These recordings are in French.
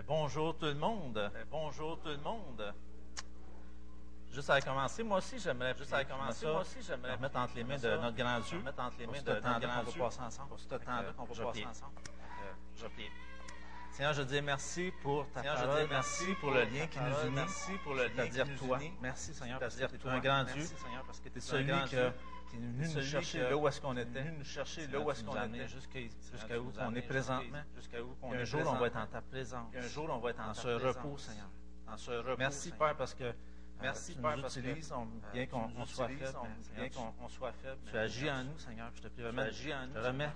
Euh, bonjour tout le monde. Euh, bonjour tout le monde. Juste à commencer, moi aussi j'aimerais juste à commencer, moi aussi j'aimerais mettre entre les mains de notre grand Dieu, mettre entre les mains de notre grand Dieu, passer ensemble, pour ce temps-là euh, qu'on va passer ensemble. Je prie. Seigneur, je dis merci pour ta parole. Seigneur, parole. Je dis merci pour le lien qui nous unit. Merci pour le lien qui nous unit. C'est-à-dire toi. Merci Seigneur, parce que tu es un grand Dieu. Merci Seigneur, parce que tu es celui que qui nous chercher là est. nous là où. Jusqu'à où on est présentement. Un jour, on va être en ta présence. Un jour, on va être en ce repos, Seigneur. Merci, Père, parce que. Bien qu'on soit faible, bien qu'on soit faible. Tu agis en nous, Seigneur. Je te prie, vraiment. Je te remets,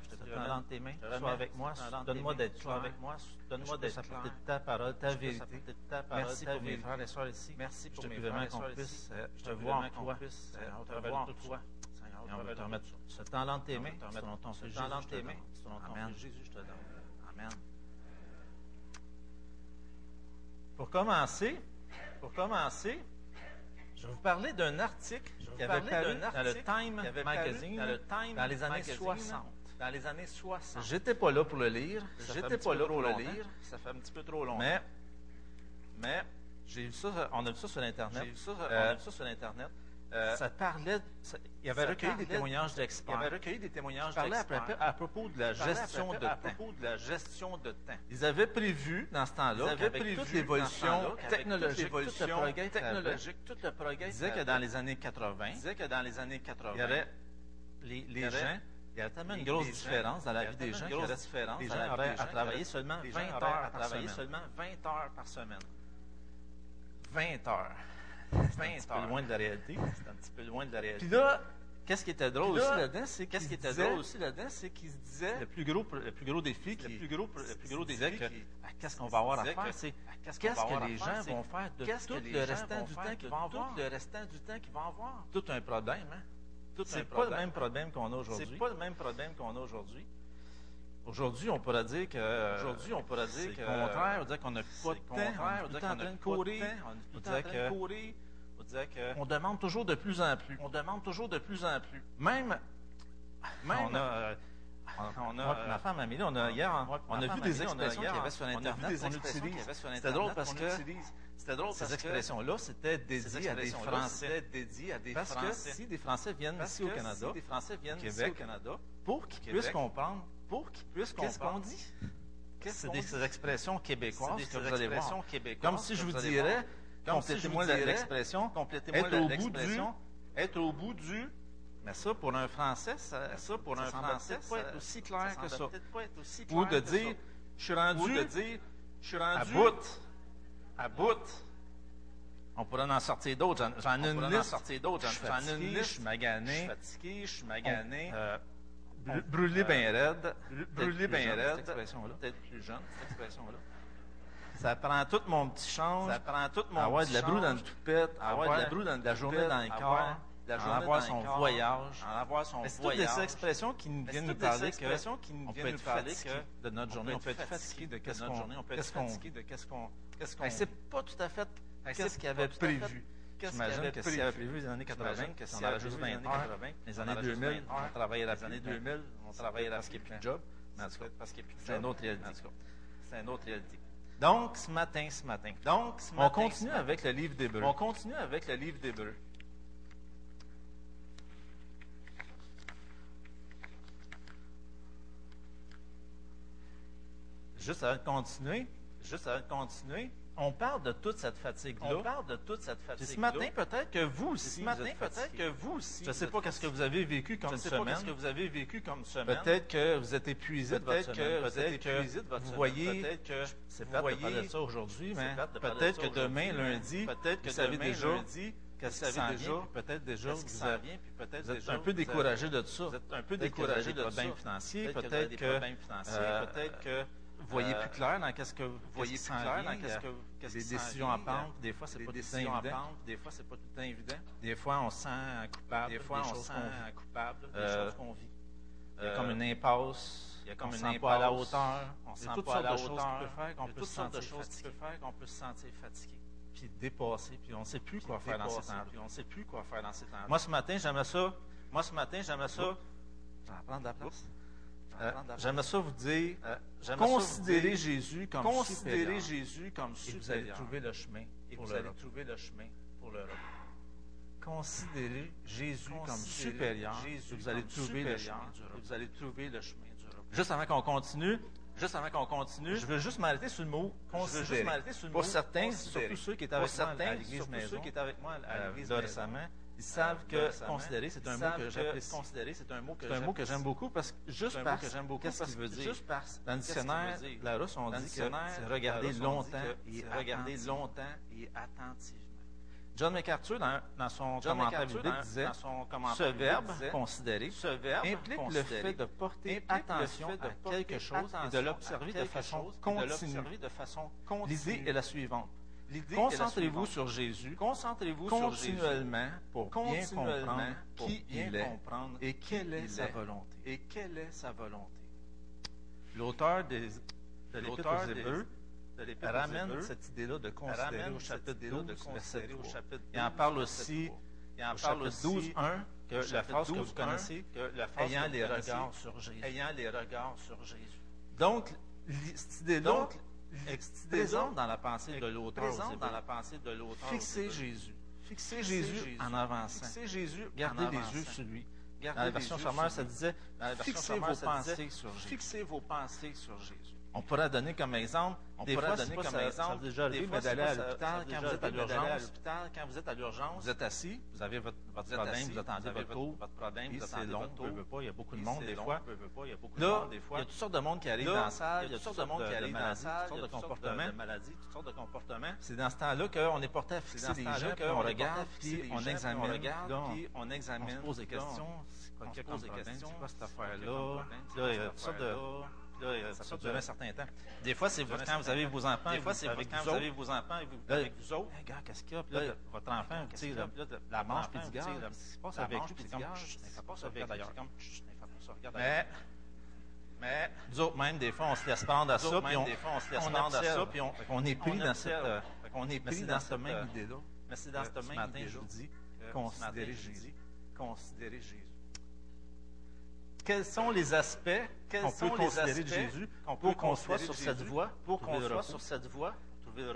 dans tes mains. Sois avec moi. Donne-moi d'être avec moi. Donne-moi d'être ta parole, ta vérité. Merci pour mes frères et sœurs ici. Merci pour. Euh, je te vois en toi. Je te vois en toi. Et on veut te remettre ce talent aimé, selon ton Jésus, je te donne. Amen. Pour commencer, pour commencer, je vais vous parler d'un article qui avait paru dans le Time Magazine dans les années 60 dans les années 60. J'étais pas là pour le lire. J'étais pas là pour le lire. Ça fait un petit peu trop long. Mais, mais j'ai vu ça, on a vu ça sur Internet. J'ai vu ça, euh, on a euh, vu ça sur Internet. Euh, ça parlait, ça, il avait recueilli des témoignages d'experts. Il avait. À, propos de la gestion de temps. Ils avaient prévu dans ce temps-là, avec toute l'évolution technologique, toute tout le progrès technologique, tout le que dans les années 80, il y avait les, gens il y a tellement une grosse différence dans la vie des gens qu'il y a différence. Les gens auraient à travailler seulement 20 heures par semaine. 20 heures. C'est un peu loin de la réalité. C'est un petit peu loin de la réalité. Puis là, qu'est-ce qui était drôle là, aussi là-dedans, c'est qu'est-ce qui était drôle aussi là-dedans, c'est qu'il se disait le plus gros le plus gros défi, qui, le plus gros le plus gros défi, qu'est-ce qu'on va avoir à faire, c'est qu'est-ce que les gens vont faire de tout le restant du temps qu'ils vont avoir, le restant du temps qu'ils vont avoir. Tout un problème, hein? C'est pas le même problème qu'on a aujourd'hui. C'est pas le même problème qu'on a aujourd'hui. Aujourd'hui, on pourra dire que. Aujourd'hui, on pourra dire que. Au contraire, on dirait qu'on n'a pas de temps. On est tout en train de courir. On est tout en train de courir on demande toujours de plus en plus. On demande toujours de plus en plus. Même, même on a, euh, on, a, moi, ma femme Amélie, on a hier, hein. hein. on, a vu des expressions qu'il y avait sur Internet. On a. C'était drôle parce que ces expressions-là, c'était dédié à des Français. dédié à des parce Français. Parce que si des Français viennent ici au Canada, des Français viennent Québec, ici au Canada, pour qu'ils puissent comprendre, pour qu'ils puissent comprendre, qu'est-ce qu'on dit? C'est des expressions québécoises que vous allez voir. Comme si je vous dirais Complétez-moi si l'expression. Complétez-moi l'expression. Être au bout du. Mais ça, pour un Français, ça, ça pour ça un Français, pas être aussi clair ça que ça. Pas être aussi clair Ou de dire, je suis rendu. Ou de dire, je suis rendu. À bout. À bout. On pourrait en sortir d'autres. J'en ai une liste. Sortir d'autres. J'en ai une liste. Je suis magané. Je suis fatigué. Je suis magané. On, euh, brûlé euh, bien raide. Brûlé bien raide. Cette expression-là. Peut-être plus jeune, cette expression-là. Ça prend tout mon petit change. Ça prend tout mon avoir petit de la broue dans le toupette. Avoir, avoir de la broue dans la journée dans le corps. En avoir son voyage. En avoir son voyage. c'est toutes des expressions qui nous viennent nous parler que qui nous on peut être fatigué de notre journée. On peut être fatigué de qu'est-ce qu'on... On peut être fatigué de qu'est-ce qu'on... C'est pas tout à fait qu'est-ce qu'il avait prévu. J'imagine que s'il avait prévu les années 80, que si on avait juste 20 heures, les années 2000, on travaillait la années 2000, on travaillait là parce qu'il n'y a plus de job. Qu'il n'y a plus de job. C'est une autre réalité. C'est une autre réalité. Donc, ce matin, ce matin. Donc, ce matin. On continue avec le livre d'Hébreu. On continue avec le livre d'Hébreu. Juste avant de continuer, juste avant de continuer, on parle de toute cette fatigue-là. On parle de toute cette fatigue-là. Ce matin, peut-être que vous aussi. Ce matin, peut-être que vous aussi. Je ne sais pas qu'est-ce que vous avez vécu comme semaine. Je ne sais pas qu'est-ce que vous avez vécu comme semaine. Peut-être que vous êtes épuisé de votre semaine. Peut-être que vous êtes épuisé de votre semaine. Vous voyez, peut-être que c'est pas de parler de ça aujourd'hui, mais peut-être que demain, lundi, peut-être que vous savez déjà qu'est-ce qui s'en vient, peut-être déjà que vous êtes un peu découragé de ça. Vous êtes un peu découragé de ça. Peut-être que vous avez des problèmes financiers. Peut-être que voyez plus euh, clair dans qu'est-ce que vous voyez plus clair dans qu'est-ce que qu'est-ce des décisions à prendre des fois c'est pas décisions à prendre des fois c'est pas tout évident. Des fois on sent coupable des fois on sent coupable des euh, choses qu'on vit. Euh, il y a comme une impasse il y a comme on une sent pas à la hauteur on sent pas à la hauteur peut faire qu'on peut se sentir fatigué. faire qu'on peut se sentir fatigué. Puis dépassé puis on sait plus quoi faire dans ces temps puis on sait plus quoi faire dans ces temps moi ce matin j'aimais ça. Moi ce matin j'aimais ça. Ça va prendre la place. Euh, j'aimerais ça vous dire, euh, considérez Jésus comme considérez supérieur. Jésus comme supérieur. Et vous allez trouver le chemin. Pour l'Europe. Considérez Jésus comme supérieur. Et vous allez trouver le chemin. Vous allez trouver le chemin. Juste avant qu'on continue, juste avant qu'on continue, je veux juste m'arrêter sur le mot considérer. Pour certains, surtout ceux qui étaient avec moi à euh, l'église récemment, ils savent que considérer, c'est un, mot que c'est un mot que, j'aime beaucoup parce que juste parce que j'aime beaucoup qu qu'il veut dire? Dans le dictionnaire, la Russe on dit que c'est regarder longtemps et attentivement. John MacArthur, dans, dans son commentaire biblique, disait son ce verbe considérer implique le fait de porter attention de à quelque chose et de l'observer de, de façon continue. L'idée est la suivante. Concentrez-vous sur Jésus. Concentrez-vous continuellement pour comprendre qui il est et quelle est sa volonté. Et quelle est sa volonté. L'auteur des de ramène cette idée-là de considérer au en parle aussi et en la phrase que vous connaissez, ayant, les regards sur Jésus. Donc, cette idée présent dans la pensée de l'auteur, dans la pensée de l'auteur. Fixer Jésus. Fixer Jésus en avançant. Fixer Jésus Gardez les yeux sur lui. Dans la version Charmeur, ça disait, fixez vos pensées sur Jésus. Fixez vos pensées sur Jésus. On pourrait donner comme exemple, des l'hôpital quand, vous êtes à l'urgence, vous êtes assis, vous avez votre, problème, vous attendez votre tour, votre problème, vous attendez il y a beaucoup de monde des fois. il. Il y a toutes sortes de monde qui arrive dans la salle, il y a toutes sortes de monde qui arrive dans la salle, toutes sortes de comportements, toutes sortes de comportements. C'est dans ce temps-là qu'on est porté à fixer les gens, qu'on regarde, puis on examine, on pose des questions, pose des là, euh, ça peut durer un certain temps. Des fois, c'est quand vous avez vos enfants, des fois, c'est quand vous avez vos enfants et vous, avec vous autres. Hey, gars, qu'est-ce qu'il y a? Puis là, votre enfant, tu sais, la manche, puis tu se passe avec vous, puis comme, ça passe avec comme, Mais, mais, nous autres, même, des fois, on se laisse prendre à ça, puis on, euh, on, est pris dans cette, on est pris dans même idée-là. Mais c'est dans euh, même idée-là, je vous dis, considérez Jésus. Considérez Jésus quels sont les aspects qu'on qu peut considérer de Jésus qu pour qu'on soit sur Jésus, cette voie, pour qu'on soit sur cette voie.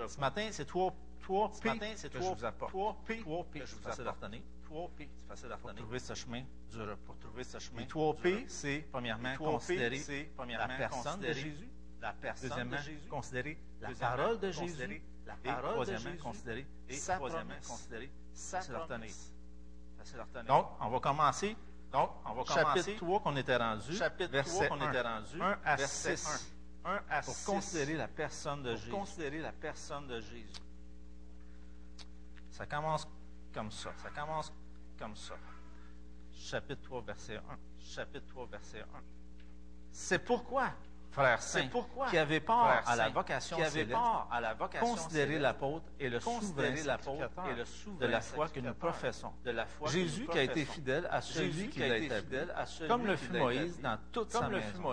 Ce matin, c'est trois, trois P, matin, que, trois, je vous apporte. Trois P, trois P, que je vous apporte. Trois P, c'est facile à. Pour trouver ce chemin du repos. Pour trouver ce chemin. Les trois P, c'est premièrement considérer la personne de Jésus. La personne deuxièmement, de Jésus. Considérer la parole de Jésus. La parole de Jésus. Considérer et troisièmement, considérer sa promesse. Donc, on va commencer donc, on va chapitre commencer. 3 qu'on. Chapitre verset 3 qu'on était rendu. 1 à verset 1. considérer la personne de Jésus. Ça commence comme ça. Ça commence comme ça. Chapitre 3, verset 1. Chapitre 3, verset 1. C'est pourquoi frères saints, qui avaient part à la vocation qui avait part à la vocation considérer l'apôtre et le souverain et le souverain de la foi que nous professons. De la foi Jésus qui a été fidèle à celui qui l'a établi, comme le fut Moïse dans toute sa maison.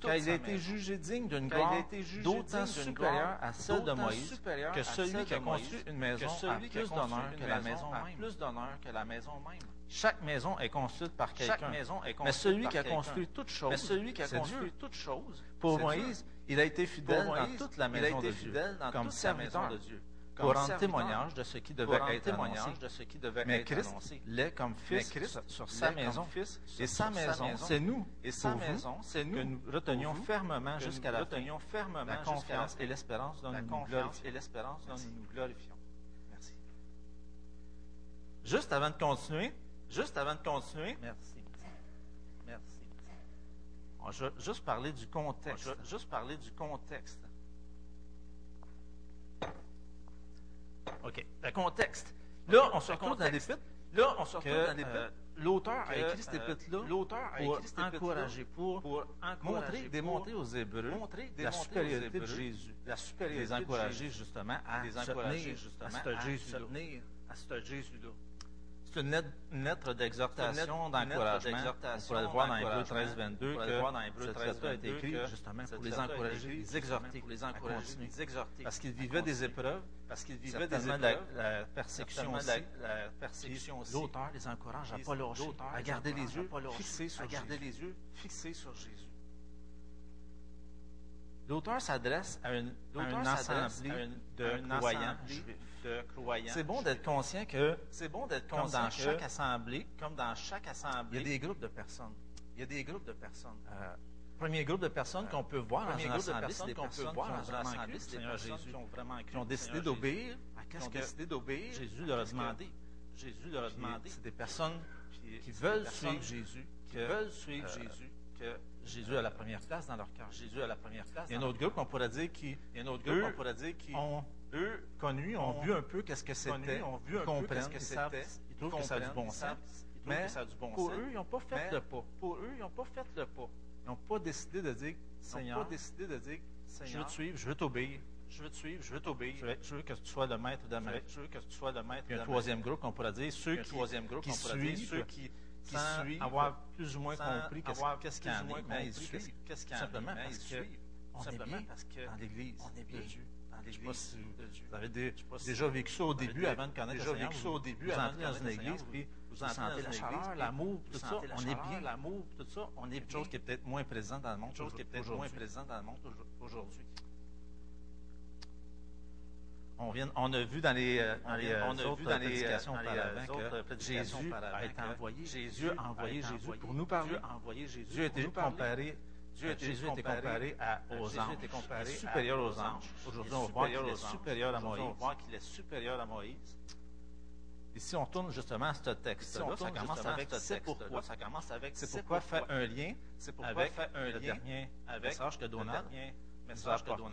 Car il a été jugé digne d'une gloire d'autant supérieure à celle de Moïse que celui qui a construit une maison a plus d'honneur que la maison même. Chaque maison est construite par quelqu'un. Mais celui qui a construit toutes choses, celui qui a construit toutes choses, pour Moïse, il a été fidèle dans toute la maison de Dieu, comme serviteur. de Dieu, pour rendre témoignage de ce qui devait être témoignage Mais Christ l'est comme fils sur sa maison, et sa maison, c'est nous, et sa maison, c'est nous. que nous retenions fermement jusqu'à la fin, la confiance et l'espérance dont nous nous glorifions. Merci. Juste avant de continuer, Juste avant de continuer. Merci. Merci. Je vais juste parler du contexte. Je vais juste parler du contexte. OK. Le contexte. Là, on se retrouve dans des pites. Là, on se retrouve dans des pites. Euh, l'auteur a écrit cette euh, épître-là l'auteur a encourager, pour, pour montrer, démontrer aux Hébreux la supériorité de Jésus. La supériorité les encourager justement à les encourager justement à ce Jésus-là. C'est une lettre d'exhortation, d'encouragement. On pourrait le voir dans les Bleus 13, 22, que cette lettre a été écrite justement pour les encourager, les exhorter, pour les encourager, les exhorter. Parce qu'ils vivaient des épreuves, parce qu'ils vivaient des épreuves, la persécution aussi. La persécution aussi. L'auteur les encourage à ne pas lâcher, à garder les yeux fixés sur Jésus. Fixés sur Jésus. L'auteur s'adresse à un, ensemble de croyants juifs de croyants. C'est bon d'être conscient que c'est bon d'être conscient comme conscient dans que, chaque assemblée, comme dans chaque assemblée, il y a des groupes de personnes. Il y a des groupes de personnes. Euh, premier groupe de personnes euh, qu'on peut voir dans une assemblée, c'est des personnes qu'on peut voir dans assemblée, c'est des personnes qui ont vraiment cru, ah, qui ont décidé d'obéir, qui ont décidé d'obéir? Jésus leur a demandé. Jésus leur a demandé. C'est des personnes qui veulent suivre Jésus, qui veulent suivre euh, Jésus, Jésus à la première place dans leur cœur. Jésus à la première place. Il y a un autre groupe, qu'on pourrait dire qui, ont, connu, ont vu un peu qu'est-ce que c'était, ont vu un peu qu'est-ce que c'était, ils trouvent que ça a du bon sens. Mais pour eux, ils n'ont pas fait le pas. Pour eux, ils n'ont pas fait le pas. Ils n'ont pas décidé de dire, Seigneur, pas décidé de dire, je veux te suivre, je veux t'obéir. Je veux te suivre, je veux t'obéir. Je, veux que tu sois le maître de ma vie. Je veux que tu sois le maître de un troisième groupe, on pourrait dire, ceux qui, troisième groupe, on pourrait dire, ceux qui qui sans suivent, avoir plus ou moins compris qu'est-ce qu'ils en qu'est-ce qu'ils ben, simplement ben, parce que on est bien dans l'Église Dieu. Je ne sais pas si vous avez des, déjà vécu ça au début, avant de connaître déjà vécu ça au début, avant de dans une église, puis vous sentez la chaleur, l'amour, tout ça, on est bien, l'amour, tout ça, on est bien. Chose qui est peut-être moins présente dans le monde, chose qui est peut-être moins présente dans le monde aujourd'hui. On, a vu dans les, dans les euh, euh, que Jésus a été envoyé. Jésus a pour nous parler. Dieu a été comparé a Jésus comparé aux anges. Aujourd'hui, on voit qu'il est supérieur à Moïse. Et si on tourne justement à ce texte, ça, commence avec pourquoi. C'est pourquoi, faire un lien. Avec le message que Donald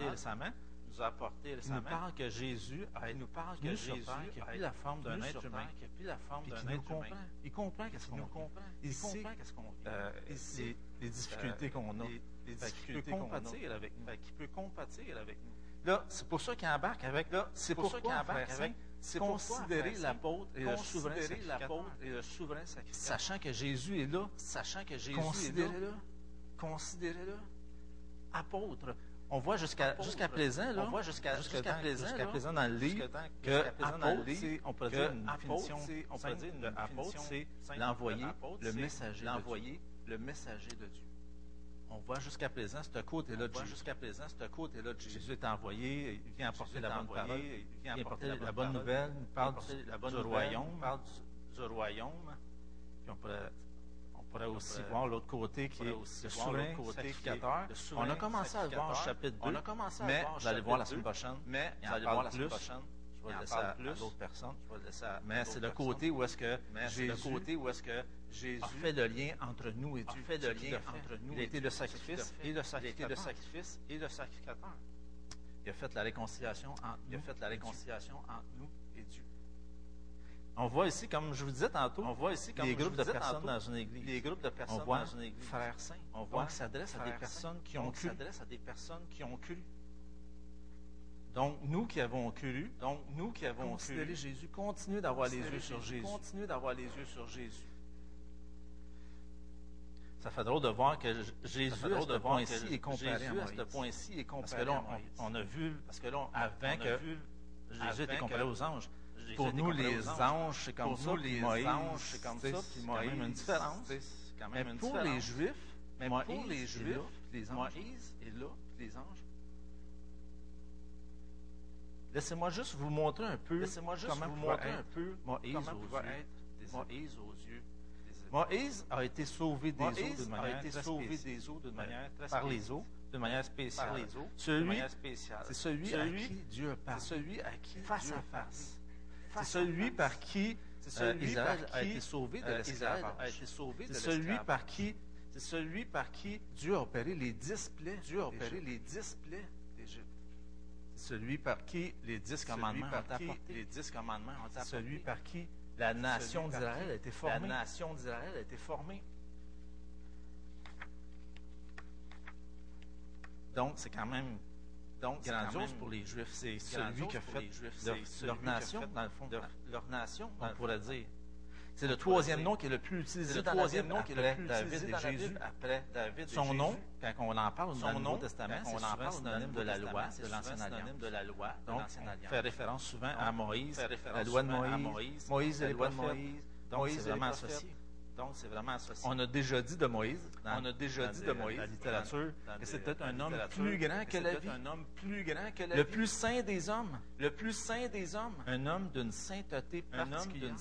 a récemment nous a apporté. Il nous parle que Jésus a, pris la forme d'un être humain, qui a pris la. Il comprend qu'est-ce qu'on vit. Euh, Il comprend qu'est-ce euh, qu'on vit. les difficultés qu'on a. Les, difficultés qu'on avec nous. Qui peut compatir avec nous. Là, c'est pour ça qu'il embarque avec. Là, c'est pour ça qu'il embarque avec. C'est considérer l'apôtre et, le souverain sacrificateur. Sachant que Jésus est là, sachant que Jésus est là, considérez-le, apôtre, on voit jusqu'à jusqu'à présent là, on voit jusqu'à jusqu'à présent, jusqu'à présent dans le livre que apôtre, on peut dire une définition, on peut dire une apôtre, c'est l'envoyé, le messager, l'envoyé, le messager de Dieu. On voit jusqu'à présent ce côté-là de Jésus. jusqu'à présent ce côté-là Jésus. Est envoyé, il vient apporter la bonne parole, il vient apporter la bonne nouvelle, il parle du royaume, parle du royaume. Puis on pourrait pourrait aussi voir l'autre côté qui est le souverain sacrificateur. On a commencé à le voir au chapitre 2, mais vous allez voir la semaine prochaine. Mais vous allez voir la semaine prochaine. Je vais le laisser à d'autres personnes. Mais c'est le côté où est-ce que Jésus, fait le lien entre nous et Dieu. fait le lien entre nous Il a été le sacrifice et le sacrificateur. Il a fait la réconciliation. Il a fait la réconciliation entre nous on voit ici, comme je vous disais tantôt, on voit ici, comme des groupes de personnes dans une église. Des groupes de personnes on voit dans une église. Frères saints. On voit qui s'adresse à des personnes qui ont cru. s'adresse à des personnes qui ont cru. Donc, nous qui avons cru, donc nous qui avons considéré cru, Jésus, continuez d'avoir les yeux sur Jésus. Continuez d'avoir les yeux sur Jésus. Ça fait drôle de voir que Jésus, à ce point-ci, est comparé à Parce que là, on, on, a vu, parce que là, on, avant que vu, Jésus était comparé aux anges, pour nous, les anges, c'est comme ça, les anges, c'est comme ça, une différence. Mais pour les Juifs, mais pour les Juifs, les Moïse est là, les anges. Laissez-moi juste vous montrer un peu comment vous montrer Moïse aux yeux. Moïse. Moïse a été sauvé des eaux d'une manière très spéciale. Ben, par les eaux de manière spéciale. C'est celui, à qui Dieu parle. Face à face. C'est celui par qui euh, Israël a été sauvé de euh, l'esclavage. C'est celui par qui? C'est celui par qui Dieu a opéré les dix plaies. Dieu a opéré les dix plaies d'Égypte. C'est celui par qui les dix commandements ont été Les dix commandements ont Celui par qui la nation d'Israël a été formée. La nation d'Israël a été formée. Donc, c'est quand même donc, grandiose pour les Juifs, c'est celui que fait leur, leur nation, dans le fond. Leur, leur nation, on pourrait dire. C'est le troisième nom qui est le plus utilisé. Le troisième nom qui est le plus utilisé dans Jésus. Après David son nom, quand on en parle dans le Nouveau Testament, on en parle synonyme de la loi, de l'ancienne alliance. Donc, on fait référence souvent à Moïse, la loi de Moïse, Moïse et les prophètes. Donc, c'est vraiment associé. C'est vraiment associé. On a déjà dit de Moïse, on a déjà dit de Moïse, la littérature, que c'était un, homme plus grand que la vie. Le plus saint des hommes. Le plus saint des hommes. Un homme d'une sainteté particulière.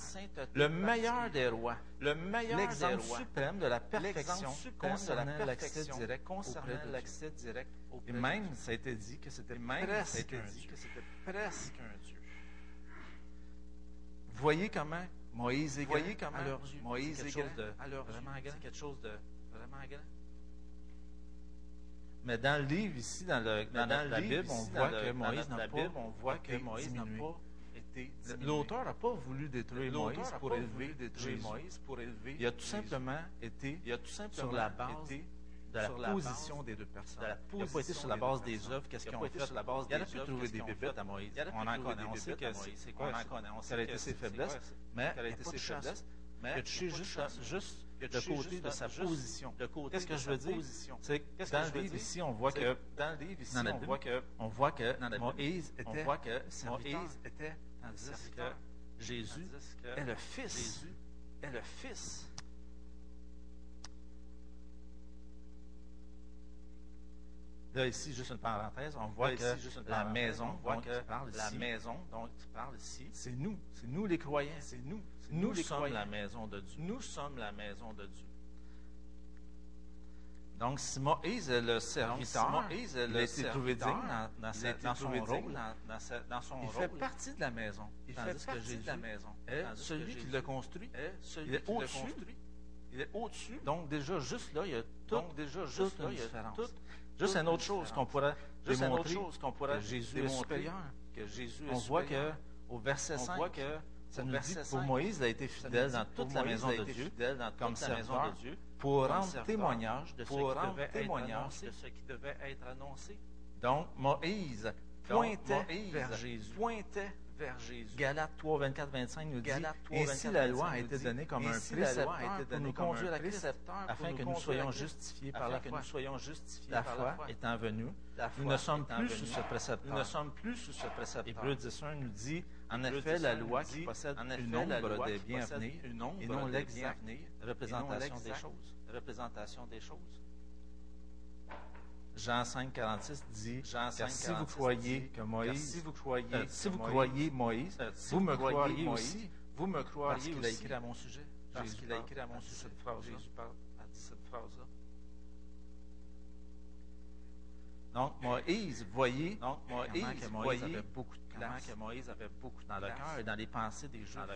Le meilleur des rois. Le meilleur L'exemple des rois. suprême de la perfection concernant l'accès direct concernant l'accès Et même, ça a été dit que c'était presque, presque un Dieu. Voyez comment Moïse est Vous voyez comment Moïse est, quelque chose de vraiment grand. Mais dans le livre ici, dans, dans, dans la Bible, on voit que Moïse n'a pas, été L'auteur n'a pas voulu détruire Moïse pour élever Moïse. Il a tout simplement été il a tout simplement sur la base été de la, position des deux personnes. Pas sur la base des, œuvres, qu'est-ce qu'ils sur la base des œuvres. Trouver des à Moïse. On en connaît, on sait que ses faiblesses, a pas de faiblesses? Mais il a touché juste de côté de sa position. Qu'est-ce que je veux dire? C'est dans le livre ici, on voit que dans que Moïse était Jésus fils est le fils Là, ici, juste une parenthèse, on voit que la maison, on voit que la maison dont tu parles ici, c'est nous, c'est nous les croyants, c'est nous, nous, les sommes la maison de Dieu. Nous sommes la maison de Dieu. Donc, si Moïse, le serviteur, Moïse, le il trouvé digne dans, son rôle. Dans, son il fait partie de la maison. Il fait partie de la maison. celui qui le construit, celui est au-dessus. Il est au-dessus. Donc, déjà, juste là, il y a toute, déjà, juste Juste une autre chose qu'on pourrait juste une autre chose Jésus est supérieur. On voit que au verset 5, que ça nous dit pour Moïse, il a été fidèle dans toute la maison de Dieu, comme serveur, pour rendre témoignage de ce qui devait être annoncé. Donc Moïse pointait vers Jésus vers Jésus. Galates 3, 24, 25 nous dit, 3, 24, et si la loi a été donnée comme un précepteur pour nous conduire à Christ, afin que nous soyons justifiés par la foi, la foi étant venue, nous ne sommes plus sous ce précepteur. Nous ne sommes nous dit, en effet, la loi qui possède une ombre des biens à venir, et non l'exacte représentation des choses. Jean 5, 46 dit, si vous croyez que Moïse, si vous croyez, euh, Moïse, euh, vous, me croyez aussi, vous me croyez parce qu'il a écrit à mon sujet, Jésus parle. à cette phrase. Donc Moïse, voyez, Moïse, voyez, que Moïse avait beaucoup dans le cœur et dans les pensées des gens.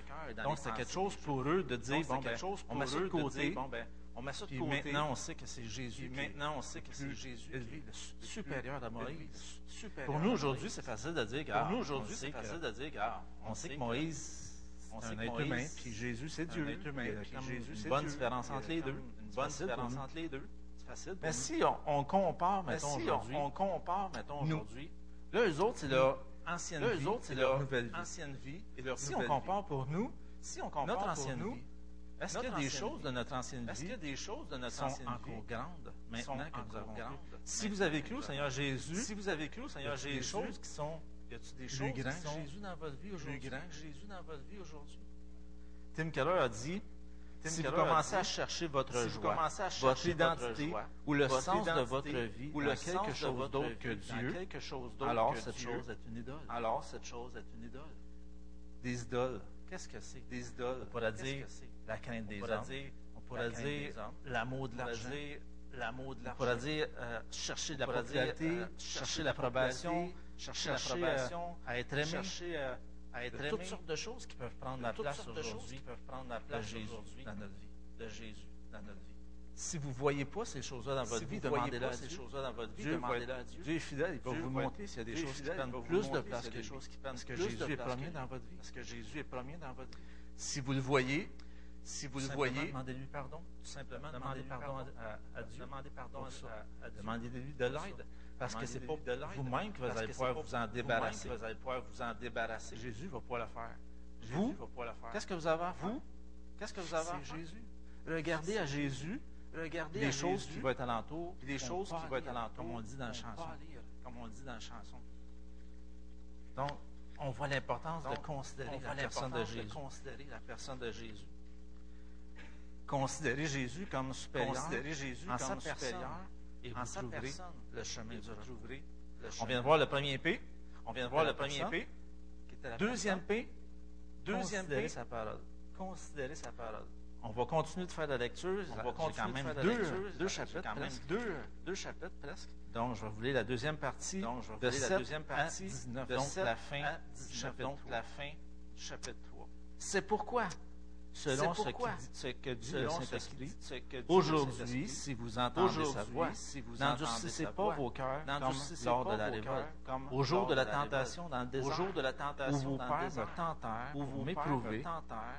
Donc c'est quelque chose pour eux de dire, bon, ben, chose on met de côté, ben, on met ça de Puis côté. maintenant, on sait que c'est Jésus. Puis maintenant, on sait que c'est Jésus qui est le supérieur à Moïse. Pour nous, aujourd'hui, c'est facile de dire, Pour ah, nous, aujourd'hui, c'est facile de dire, ah, on sait que Moïse on sait un être humain, puis Jésus, c'est Dieu. Être humain, puis Jésus, c'est Une bonne différence entre les deux. Une bonne différence entre les deux. C'est facile. Mais si on, compare, mettons, aujourd'hui. on compare, mettons, aujourd'hui. Là, eux autres, c'est leur ancienne vie. autres, c'est leur nouvelle vie. Ancienne vie. Et leur si on compare pour nous, si on compare notre ancienne vie, est-ce qu'il y a des choses de notre ancienne vie que sont encore grandes maintenant que nous avons grandes? Si vous avez cru au Seigneur Jésus, si vous avez cru au Seigneur Jésus, des y a-t-il des choses qui sont Jésus dans votre? Jésus dans votre vie aujourd'hui? Tim Keller a dit si vous commencez à chercher votre si joie, à chercher votre identité ou le sens de votre vie ou le quelque chose d'autre que Dieu, quelque chose alors que Dieu. Alors cette chose est une idole. Des idoles Qu'est-ce que c'est? Des idoles. On pourrait dire la crainte des hommes. On pourrait dire euh, l'amour de l'argent. L'amour de l'argent. On pourrait dire euh, chercher de la popularité, chercher l'approbation, chercher l'approbation, à être aimé. Chercher à être aimé. Toutes sortes de choses qui peuvent prendre la place aujourd'hui. Qui peuvent prendre la place aujourd'hui dans notre vie. De Jésus dans notre vie. Si vous ne voyez pas ces choses-là dans, votre vie, demandez-la à, choses Dieu Dieu. Est fidèle, il va vous montrer s'il y a des choses fidèle, qui prennent plus de place que, choses qui prennent que Jésus est premier dans votre vie. Parce que Jésus est premier dans votre vie. Si vous le voyez, si vous le voyez, demandez-lui pardon. Tout simplement, demandez pardon, à, Dieu. Demandez pardon à, Dieu. Demandez-lui de l'aide. Parce que c'est pas vous-même que vous allez pouvoir vous en débarrasser. Vous allez pouvoir vous en débarrasser. Jésus va pouvoir le faire. Vous, qu'est-ce que vous avez à faire? Vous, qu'est-ce que vous avez à faire? Regardez à Jésus Regardez les choses Jésus, qui vont être alentour, les choses qui vont être alentour, comme on dit dans la chanson. Comme on dit dans la chanson. Donc, on voit l'importance de considérer la personne de Jésus. Considérer la personne de Jésus. Considérer Jésus comme supérieur, considérer Jésus en comme sa supérieur, et vous en sa personne, le chemin du On vient de voir le premier P. On vient de voir le premier P. Deuxième P. Deuxième P. Considérer sa parole. Considérer sa parole. On va continuer de faire la lecture. On va continuer de faire deux, chapitres, deux, chapitres presque. Donc, je vais vous lire la deuxième partie. Donc, la donc, fin, chapitre 3. C'est pourquoi, selon le Saint-Esprit, aujourd'hui, si vous entendez sa pas vos cœurs lors de la révolte, au jour de la tentation dans le désert, vous m'éprouvez,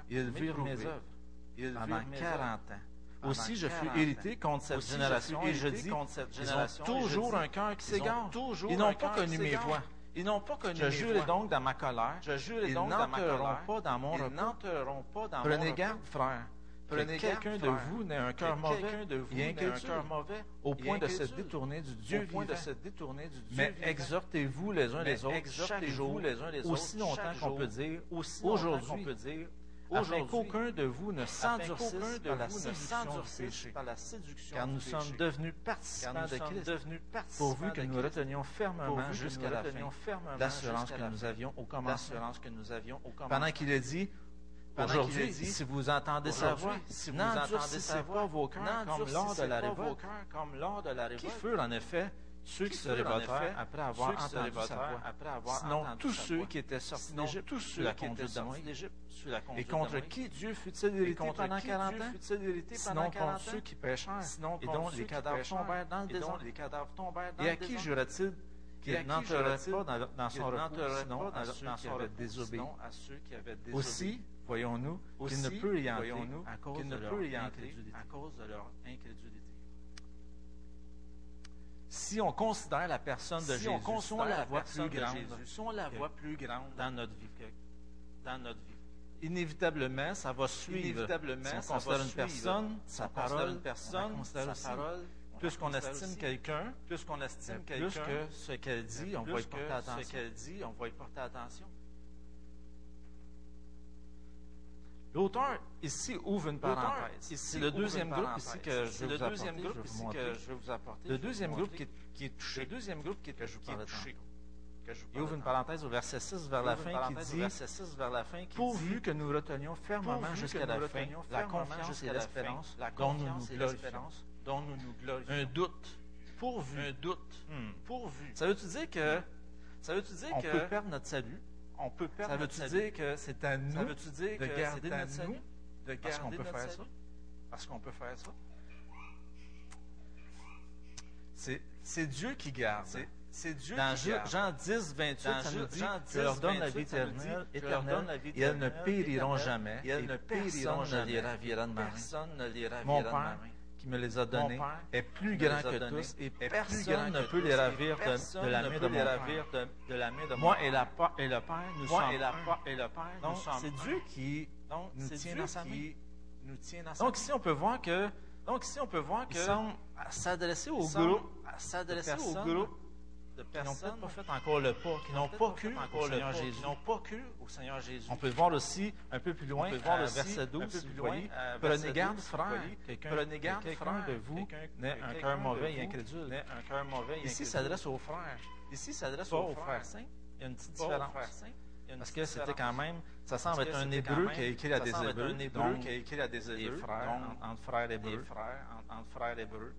ils virent mes œuvres pendant 40 ans. Aussi, je fus irrité contre cette génération et je dis, ils ont toujours un cœur qui s'égare. Ils n'ont pas connu mes voies. Ils n'ont pas connu Je jure donc dans ma colère. Je jure pas dans mon repos. Prenez garde, frère. Prenez quelqu'un de vous n'ait un cœur mauvais, de vous un mauvais, au point de se détourner du Dieu de Mais exhortez-vous les uns les autres chaque jour, aussi longtemps qu'on peut dire, aujourd'hui, aujourd'hui, qu'aucun de vous pourvu que nous retenions fermement jusqu'à la fin. l'assurance que nous avions au commencement. Pendant qu'il est dit, Aujourd'hui, si vous entendez sa voix, si vous entendez sa voix, vos cœurs comme lors de la révolte, qui furent en effet ceux qui célibataires après avoir entendu sa voix, sinon tous ceux qui étaient sortis d'Égypte tous la conduite et contre qui Dieu fut il pendant 40 ans, sinon contre ceux qui péchèrent, et dont les cadavres tombèrent dans le et à qui jura-t-il qu'il n'entrerait pas dans, son repos, sinon à ceux qui avaient désobéi? Aussi, voyons-nous, qu'il ne peut y entrer à cause de leur incrédulité si on considère la personne de si Jésus, on considère la, voix plus grande, si on la voit plus grande dans notre vie, dans notre vie. Inévitablement, ça va suivre. Si on considère une personne, sa parole, personne. Plus qu'on estime quelqu'un, plus qu'on estime quelqu'un, que ce qu'elle dit, on va y. Ce y porter attention. L'auteur ici ouvre une parenthèse. C'est le deuxième groupe que je vous apporter. Le deuxième groupe qui est, touché. Il ouvre une parenthèse au verset 6 vers la fin qui dit Pourvu que nous retenions fermement jusqu'à la fin la confiance et l'espérance dont nous nous glorifions. Un doute. Pourvu. Un doute. Hmm. Ça veut-tu dire que hmm. ça veut dire que peut perdre notre salut? on peut perdre ça veut-tu dire que c'est à nous ça veut-tu dire de que garder notre salut? De garder Parce qu'on peut faire ça? Parce qu'on peut faire ça? C'est, c'est Dieu qui garde. C'est, c'est Dieu dans qui garde. Jean 10, 28, dans ça nous dit, Jean 10, je leur donne la vie éternelle, et éternelle, et elles ne périront jamais, et, elles ne périront jamais, personne ne les ravira de ma main qui me les a donnés est plus grand que tous et personne ne peut les ravir de, la main de mon Moi et, la, et le Père, nous sommes et le Père, Donc, c'est Dieu qui nous tient dans sa. Donc, ici, on peut voir que donc, ici, on peut voir que s'adresser au groupe, s'adresser au groupe de personnes qui n'ont pas fait encore le pas, qui n'ont pas, pas cru encore au Seigneur le Jésus. Qui n'ont pas cru au Seigneur Jésus. On peut voir aussi un peu plus loin, on peut voir aussi, verset 12, un peu plus loin, Prenez garde, frère, quelqu'un quelqu de vous n'est un cœur mauvais et incrédule. Un cœur mauvais Ici, s'adresse aux frères. Ici, s'adresse aux frères saints. Il y a une petite différence. Parce que c'était quand même, ça semble être un hébreu qui a écrit à des hébreux, donc, qui a écrit à des hébreux, frères, entre frères hébreux. Entre frères hébreux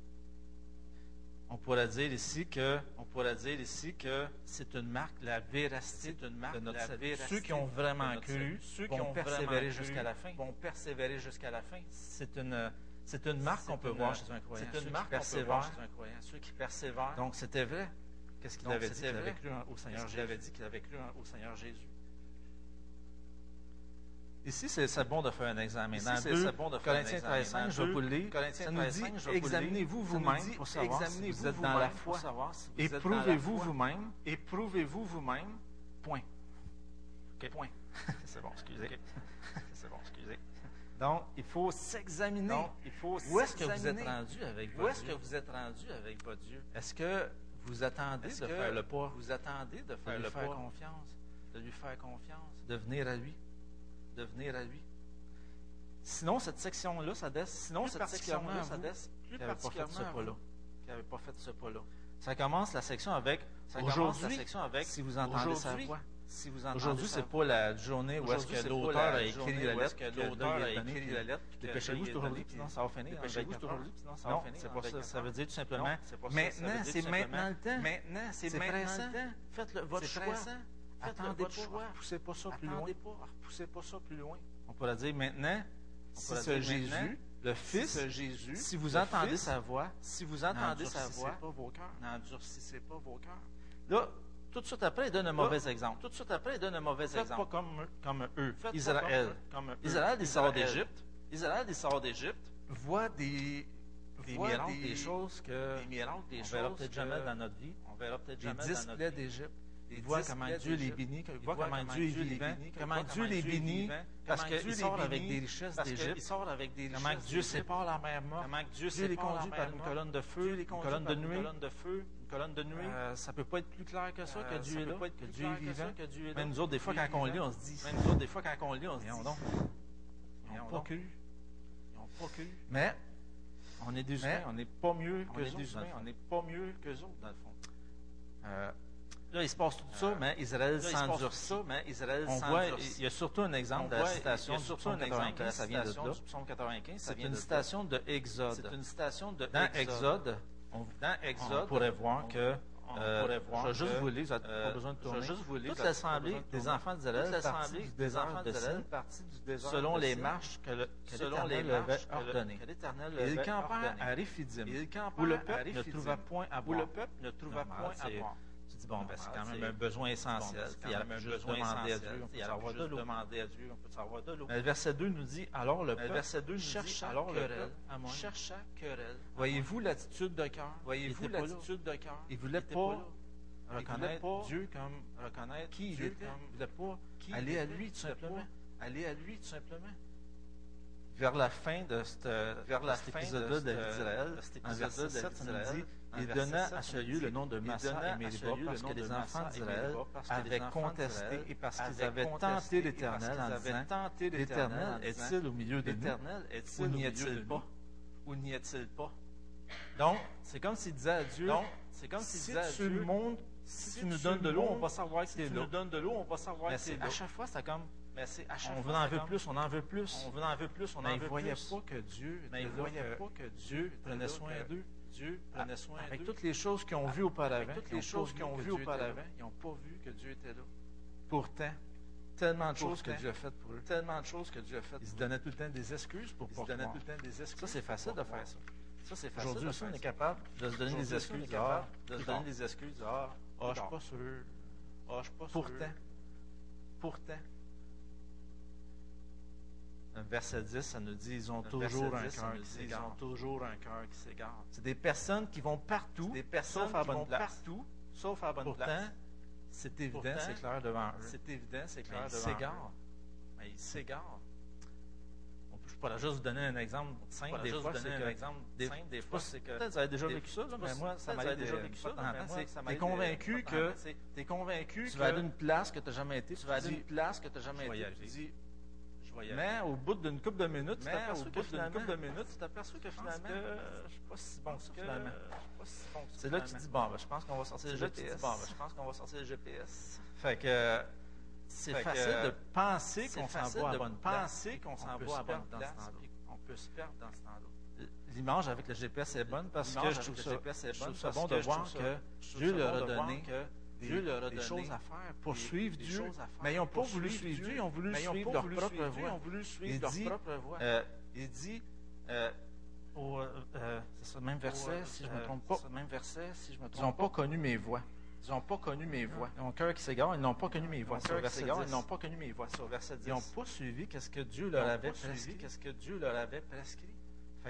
on pourrait dire ici que pourrait dire ici que c'est une marque, la véracité une marque de notre salut. Ceux qui ont vraiment cru, ceux qui ont persévéré jusqu'à la fin, vont persévérer jusqu'à la fin. C'est une c'est une marque qu'on peut voir chez un croyant. C'est une marque qu'on peut voir chez un croyant. Ceux qui persévèrent. Donc c'était vrai. Qu'est-ce qu'il avait, dit qu'il avait avait dit qu'il avait cru au Seigneur Jésus? Ici, c'est bon de faire un examen. Ici, c'est bon de faire un examen. 13, 5, je vous lis. Corinthiens 13, 5, je vous Examinez-vous vous-même pour savoir examinez -vous si vous êtes vous dans la foi. Si Éprouvez-vous vous-même. Éprouvez-vous vous-même. Point. Okay. Point. c'est bon, excusez. Okay. c'est bon, excusez. Donc, il faut s'examiner. il faut Où est-ce que vous êtes rendu avec votre Où est-ce que vous êtes rendu avec votre Dieu? Est-ce que vous attendez de faire le pas? Vous attendez de faire le pas? confiance? De lui faire confiance? De venir à lui? de venir à lui. Sinon, cette section-là, ça laisse, sinon, cette section-là, ça laisse, plus qui n'avait pas fait ce pas-là. Ce. Ça commence la section avec, ça si vous entendez sa voix. Si Aujourd'hui, c'est pas la journée où est-ce que l'auteur a écrit la lettre, l'auteur a écrit la lettre. Dépêchez-vous, aujourd'hui, sinon ça va finir. Dépêchez-vous, ben, aujourd'hui, sinon ça va finir. c'est pas ça. Ça veut dire tout simplement, maintenant, c'est maintenant le temps. Maintenant, c'est maintenant le temps. Faites votre choix. Attendez le pas, choix. Ne pas ça plus Attendez loin. Pas, repoussez pas ça plus loin. On pourrait dire maintenant, on si ce Jésus, maintenant, le Fils, si ce Jésus, si vous entendez fils, sa voix, si vous entendez sa voix, pas vos cœurs. N'endurcissez pas vos cœurs. Là, tout de suite après, il donne un mauvais Là, exemple. Tout de suite après, il donne un mauvais Faites exemple. Pas comme eux, comme eux. Faites Israël. Pas comme eux, comme eux. Israël, il sort d'Égypte. Israël, il sort d'Égypte. Voit des des voit miracles, des, des, choses que des miracles, des on verra peut-être jamais dans notre vie. On verra peut-être jamais dans notre vie. d'Égypte. Il voit comment Dieu les bénit, voit comment Dieu est vivant, comment Dieu les bénit, parce qu'il sort avec des richesses d'Égypte, comment Dieu sépare la mer morte, comment Dieu les conduit par une colonne de feu, une colonne de nuée, une colonne. Ça peut pas être plus clair que ça, que Dieu est là, que Dieu est vivant. Même nous autres, des fois, quand on lit, on se dit... Même nous autres, des fois, quand on lit, on se dit... Ils n'ont pas cru. Ils n'ont pas. Mais... On est des humains, on n'est pas mieux que autres. On n'est pas mieux que autres, dans le fond. Il se passe tout ça, euh, mais Israël s'endurcit. On il y a surtout un exemple de la citation du psaume 95, de. C'est une citation de Exode. C'est une citation de Dans Exode, on pourrait voir que euh, je vais juste vous lire, Toute l'assemblée des enfants d'Israël partie du désert selon les marches que l'Éternel avait ordonnées. Ils campèrent à Réphidim, où le peuple ne trouva point à boire bon, c'est quand ah, même un besoin essentiel. Bon, quand même il y a juste demander à Il y a demander à On peut savoir de l'eau. Le verset 2 nous dit alors le peuple cherche alors querelle, chercha querelle. Voyez-vous l'attitude de cœur? Voyez-vous l'attitude de cœur? Il voulait pas reconnaître Dieu comme reconnaître qui il était. Il voulait pas aller à lui tout simplement. Aller à lui tout simplement vers la fin de, cette, vers la cet épisode-là d'Israël, en verset 7, ça nous dit Il donna à ce lieu le nom de Massa et Mériba parce que les enfants d'Israël avaient contesté et parce qu'ils avaient tenté l'Éternel en disant L'Éternel est-il au milieu de nous Ou n'y est-il pas? Ou n'y est-il pas? Donc, c'est comme s'il disait à Dieu c'est comme si tu le monde, si tu nous donnes de l'eau, on va savoir que c'est. Si tu nous donnes de l'eau, on va savoir que. À chaque fois, ça comme mais c'est on en veut plus, on en veut plus. On en veut plus, on mais voyait Dieu, ils voyaient pas que Dieu prenait soin d'eux. Avec toutes les choses qu'ils ont ah, vues auparavant, ils n'ont pas vu que Dieu était là. Pourtant, tellement de choses que Dieu a faites pour eux. Ils se donnaient tout le temps des excuses pour pas. Ils se donnaient tout le temps des excuses. Ça c'est facile de faire ça. Aujourd'hui on est capable de se donner des excuses. Ah, de se donner des excuses. Ah, je suis pas sûr. Pourtant, pourtant verset 10, ça nous dit ils ont toujours un cœur qui s'égare. Ils ont toujours un cœur qui s'égare. C'est des personnes qui vont partout, des personnes sauf à bonne place. partout, sauf à bonne Pourtant, place. C'est évident, c'est clair devant eux. C'est évident, c'est clair devant eux. Ils s'égarent. Mais ils s'égarent. Hmm. Je pourrais juste vous donner un exemple simple. Des fois, c'est que. Exemple simple, des fois, que. Peut-être vous avez déjà vécu ça, mais moi, ça m'avait déjà vécu ça. T'es convaincu que. T'es convaincu que. Tu vas aller une place que tu n'as jamais été. Tu vas aller une place que tu n'as jamais été. Mais au bout d'une couple de minutes, tu t'aperçois que finalement, couple de minutes, tu t'aperçois que finalement, je suis pas si bon que ça finalement. C'est là que tu dis bon, ben, je pense qu'on va sortir le GPS. Bon, ben, je pense qu'on va sortir le GPS. Fait que c'est facile de penser qu'on s'en va à bonne penser qu'on s'en va à bonne place. On peut se perdre dans ce temps-là l'image avec le GPS est bonne parce que je trouve ça, bon de voir que Dieu leur a donné Dieu leur a des choses à faire, Dieu, mais ils n'ont pas voulu suivre Dieu, ils ont voulu suivre leur propre voie. Euh, il dit, euh, euh, c'est ce même verset, si je ne me trompe pas. Ils n'ont pas connu mes voies. Ils n'ont pas connu mes cœur qui ils n'ont pas connu mes ils n'ont pas connu mes Ils n'ont pas suivi ce que Dieu leur avait prescrit. Qu'est-ce que Dieu leur avait prescrit.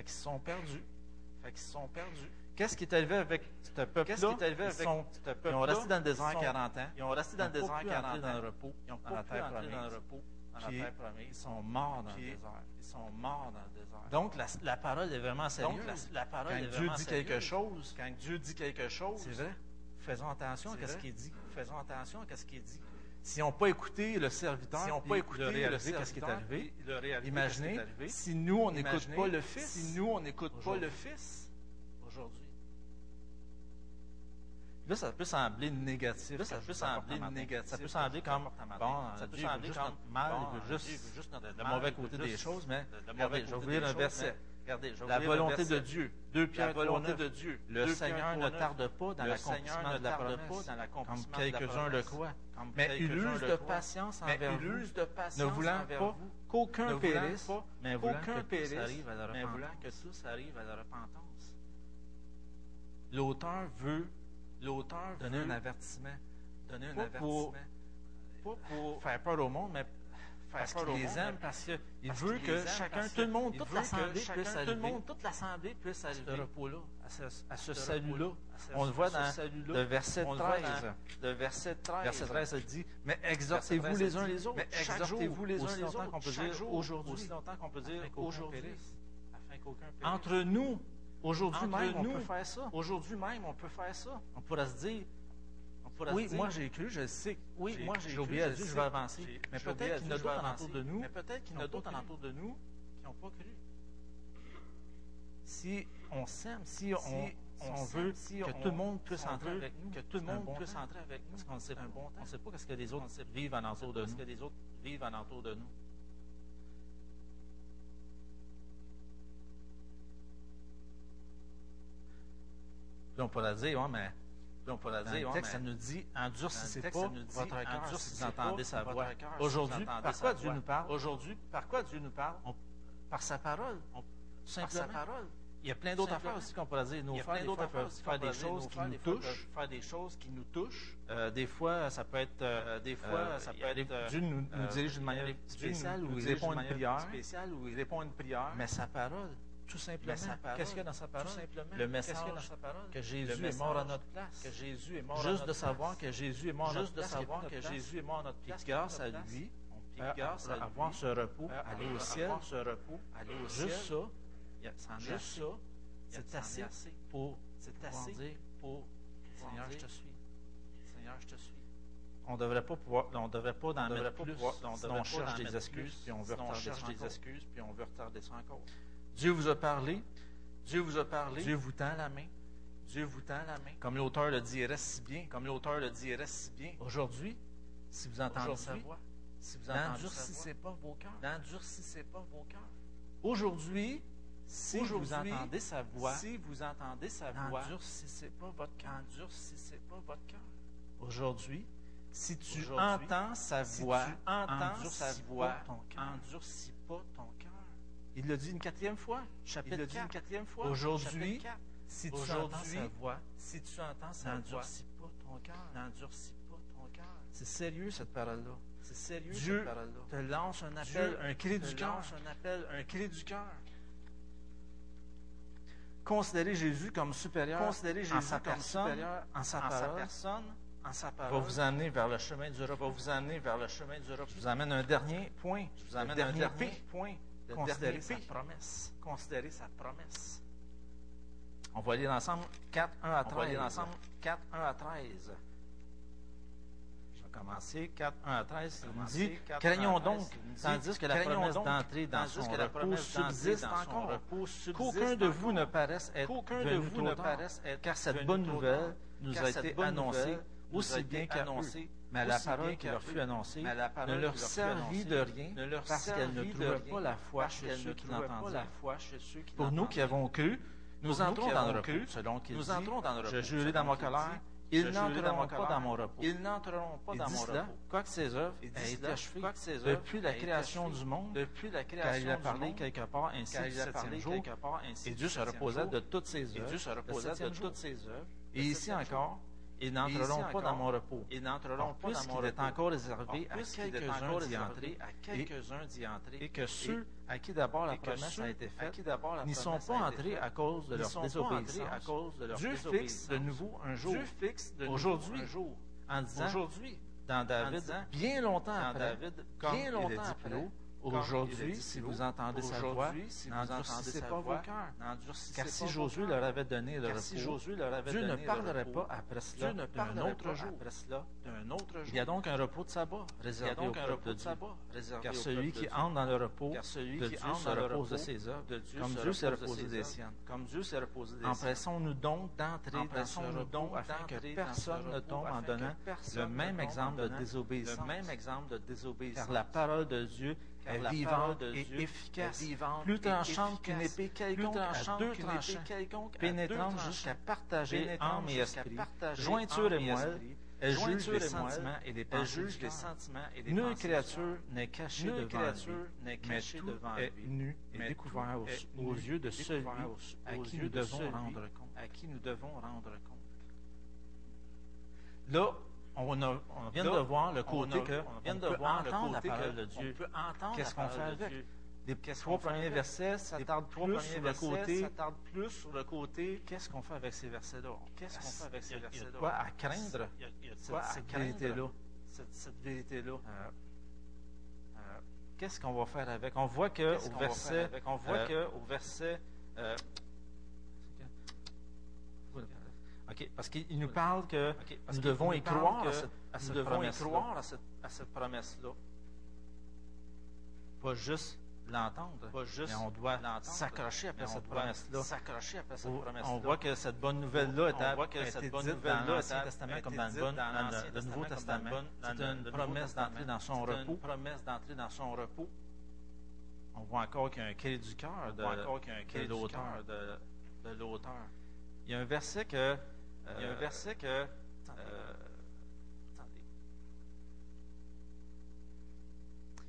Sont perdus. Sont perdus. Qu'est-ce qui est arrivé avec ce peuple-là? Qu'est-ce qui est arrivé Ils avec sont- ce Ils peuple-là? ont resté dans le désert Ils sont- 40 ans. Ils ont resté dans le Ils ont désert pas pu 40 entrer dans ans. le repos. Ils dans pas pu entrer dans le repos. Ils sont morts dans le désert. Ils sont morts dans le désert. Donc, la, la parole est vraiment sérieuse. Donc, la, la parole Quand est Dieu dit quelque chose, Quand Dieu dit quelque chose, c'est vrai. Faisons attention à ce qu'il dit. Faisons attention à ce qu'il dit. S'ils n'ont pas écouté le serviteur, n'ont puis pas écouté le le qu'est-ce qui est serviteur, arrivé, imaginez si nous, on n'écoute pas le Fils, si nous, on n'écoute pas le Fils aujourd'hui. Là, ça peut sembler négatif. Là, ça peut sembler négatif. Ça peut sembler comme, bon, Ça peut sembler comme mal, il veut juste le mauvais côté des choses, mais regardez, je vais vous lire un verset. Regardez, La volonté de Dieu, 2 La Pierre volonté 3:9. de Dieu. Le 2 Seigneur ne 3:9. tarde pas dans l'accomplissement de la promesse, comme la quelques-uns le croient. Mais il use de patience envers vous, ne voulant pas qu'aucun périsse, mais voulant que la tous arrivent à la repentance. L'auteur veut L'auteur donner veut un avertissement, donner un pas pour- avertissement, pas pour faire peur au monde, mais parce qu'il les aime, parce qu'il veut que chacun, tout le monde, toute l'assemblée puisse tout le monde, toute l'assemblée puisse à ce repos-là, à ce, salut-là. On le voit dans le verset On le voit 13. dans le verset 13. Verset 13, ça dit, mais exhortez-vous Verset 13, les uns les autres. Mais exhortez-vous les uns les autres. Aussi longtemps qu'on peut dire aujourd'hui. Afin qu'aucun. Entre nous, aujourd'hui même, on peut faire ça. Aujourd'hui même, on peut faire ça. On pourrait se dire, On pourrait oui, se dire, moi j'ai cru, je sais. oui, moi j'ai j'ai cru, je je vais avancer. Mais peut-être qu'il y en a d'autres alentour de nous Mais peut-être qu'il y en a d'autres alentour de nous qui n'ont pas cru. Si on s'aime, si on, Si si on on s'aime, veut si que on- tout le monde puisse entrer avec nous, que tout le monde bon puisse temps. entrer avec nous, Parce qu'on ne sait c'est un bon temps. On ne sait pas ce que les autres vivent alentour de nous. Puis on pourrait dire, ouais, mais Puis on pourrait dans dire, texte, ça nous dit, endurcissez pas votre cœur si vous entendez sa votre voix. Aujourd'hui, par quoi Dieu nous parle? Aujourd'hui, par quoi Dieu nous parle? Par sa parole. Par sa parole. Il y a plein d'autres affaires aussi qu'on pourrait dire. Nos Il y a frères, plein des d'autres fois, affaires peuvent aussi faire des choses qui nous touchent. faire des choses qui nous touchent. Euh, des fois, ça peut être. euh, des fois, euh, ça peut être. euh, Dieu nous, nous euh, dirige d'une manière spéciale ou il répond à une manière prière. spéciale où il répond à une prière. Mais sa parole, tout simplement. Qu'est-ce qu'il y a dans sa parole? Tout simplement. Le message dans sa parole? que Jésus est mort à notre place. Que Jésus est mort à Juste notre de savoir place. que Jésus est mort à notre Juste de place. savoir qu'il que est à notre Jésus est mort à notre place. place. Puis grâce à lui, euh, grâce à avoir lui, ce repos, euh, aller au avoir ciel, ce repos, aller au ciel. juste ça, Juste ça, C'est assez assez pour C'est pouvoir assez dire, pour Seigneur, je te suis. Seigneur, je te suis. On devrait pas pouvoir, on devrait pas On devrait mettre pas plus, pouvoir- sinon on cherche des excuses, puis on veut retarder des excuses, puis on veut retarder ça encore. Dieu vous a parlé, Dieu vous a parlé. Dieu vous tend la main. Dieu vous tend la main. Comme l'auteur le dit, il reste si bien. Comme l'auteur le dit, reste si bien. Aujourd'hui, si vous entendez sa voix, Si vous entendez sa voix, n'endurcissez pas vos cœurs. n'endurcissez pas vos cœurs. Aujourd'hui, si vous entendez sa voix, Si vous entendez sa voix, n'endurcissez pas votre cœur. n'endurcissez pas votre cœur. Aujourd'hui, si tu Aujourd'hui, entends sa Si voix, tu entends sa voix, endurcis pas ton cœur. Il l'a dit une quatrième fois, Il chapitre le dit une 4. quatrième fois. Aujourd'hui, chapitre 4. Si tu entends sa voix, Si tu entends sa voix, pas ton cœur. n'endurcis pas ton cœur. C'est sérieux cette parole-là. C'est sérieux Dieu cette parole-là. te lance un appel, Dieu un cri du cœur. un appel, un cri du cœur. Considérez Jésus comme supérieur Considérez en Jésus sa comme personne, supérieur en sa en sa parole, personne, en sa va parole. vous amener vers le chemin du repos. va vous amener vers le chemin du repos. Je vous amène un dernier point. Je vous amène un dernier dernier P. point. Le Considérez dernier sa promesse. Considérez sa promesse. On va lire ensemble 4, 1 à 13. On va lire ensemble 4, 1 à 13. Je vais commencer 4, 1 à 13. Il Commencer, dit, 4, craignons 1 à 13, donc, tandis que la promesse d'entrer dans tandis son repos subsiste dans encore, qu'aucun de vous ne paraisse être Qu'aucun de venu vous trop ne tard, paraisse être car cette bonne nouvelle nous a été annoncée aussi bien qu'à eux. annoncée Mais la parole qui leur fut annoncée ne leur servit de rien parce qu'elle ne trouvait pas la foi chez ceux qui l'entendaient. Pour nous qui avons cru, nous entrons dans le repos, selon qu'il nous dit, le Je jurai dans ma colère, ils n'entreront pas dans mon repos. Ils n'entreront pas dans mon repos. quoique ses œuvres aient été achevées depuis la création du monde, depuis la car il a parlé quelque part ainsi parlé septième jour, et Dieu se reposait de toutes ses et œuvres. Dieu se le reposait septième de jour. toutes ses œuvres. Et le ici encore, ils n'entreront pas encore, dans mon repos. Ils n'entreront pas dans mon est repos. encore réservé Or, à puisqu'il est quelques-uns encore d'y réservé entrer, à et, quelques-uns d'y entrer, et que ceux à qui d'abord la promesse a été à faite qui d'abord la n'y sont promesse pas a Aujourd'hui, si vous entendez sa voix, si n'endurcissez pas vos cœurs. Car si Josué leur avait donné le repos, Dieu ne parlerait pas après cela d'un autre jour. Il y a donc un repos de sabbat réservé au peuple de Dieu. Car celui qui entre dans le repos de Dieu se repose de ses œuvres, comme Dieu s'est reposé des siennes. Empressons-nous donc d'entrer dans son repos afin que personne ne tombe en donnant le même exemple de désobéissance. Car la parole de Dieu car la vivante et efficace, vivante plus tranchante qu'une épée quelconque, à deux tranchants, pénétrante jusqu'à partager âme et esprit, jointure et moelle, elle juge les sentiments et les pensées. Juge les sentiments et les Nulle créature n'est cachée devant lui, mais tout est nu et découvert aux, yeux de celui à qui nous devons rendre compte. Là, on, vient de voir le côté on vient de peut voir entendre la parole de Dieu. Qu'est-ce qu'on fait avec trois premiers versets, ça tarde sur côté. Qu'est-ce qu'on fait avec ces versets-là? Qu'est-ce qu'on fait avec ces versets-là? Il a quoi à craindre? cette, vérité-là? Euh, euh, qu'est-ce qu'on va faire avec? On voit que au verset, euh, parce qu'il nous parle que okay, nous devons y croire, à cette, promesse-là. Pas juste l'entendre, pas juste mais on doit s'accrocher à cette promesse-là. On voit que cette bonne nouvelle-là est, on dans Testament comme dans, le, Nouveau Testament. C'est une promesse d'entrer dans son repos. On voit encore qu'il y a un cri du cœur de l'auteur. Il y a un verset que il y a un euh, verset que. Euh, attendez.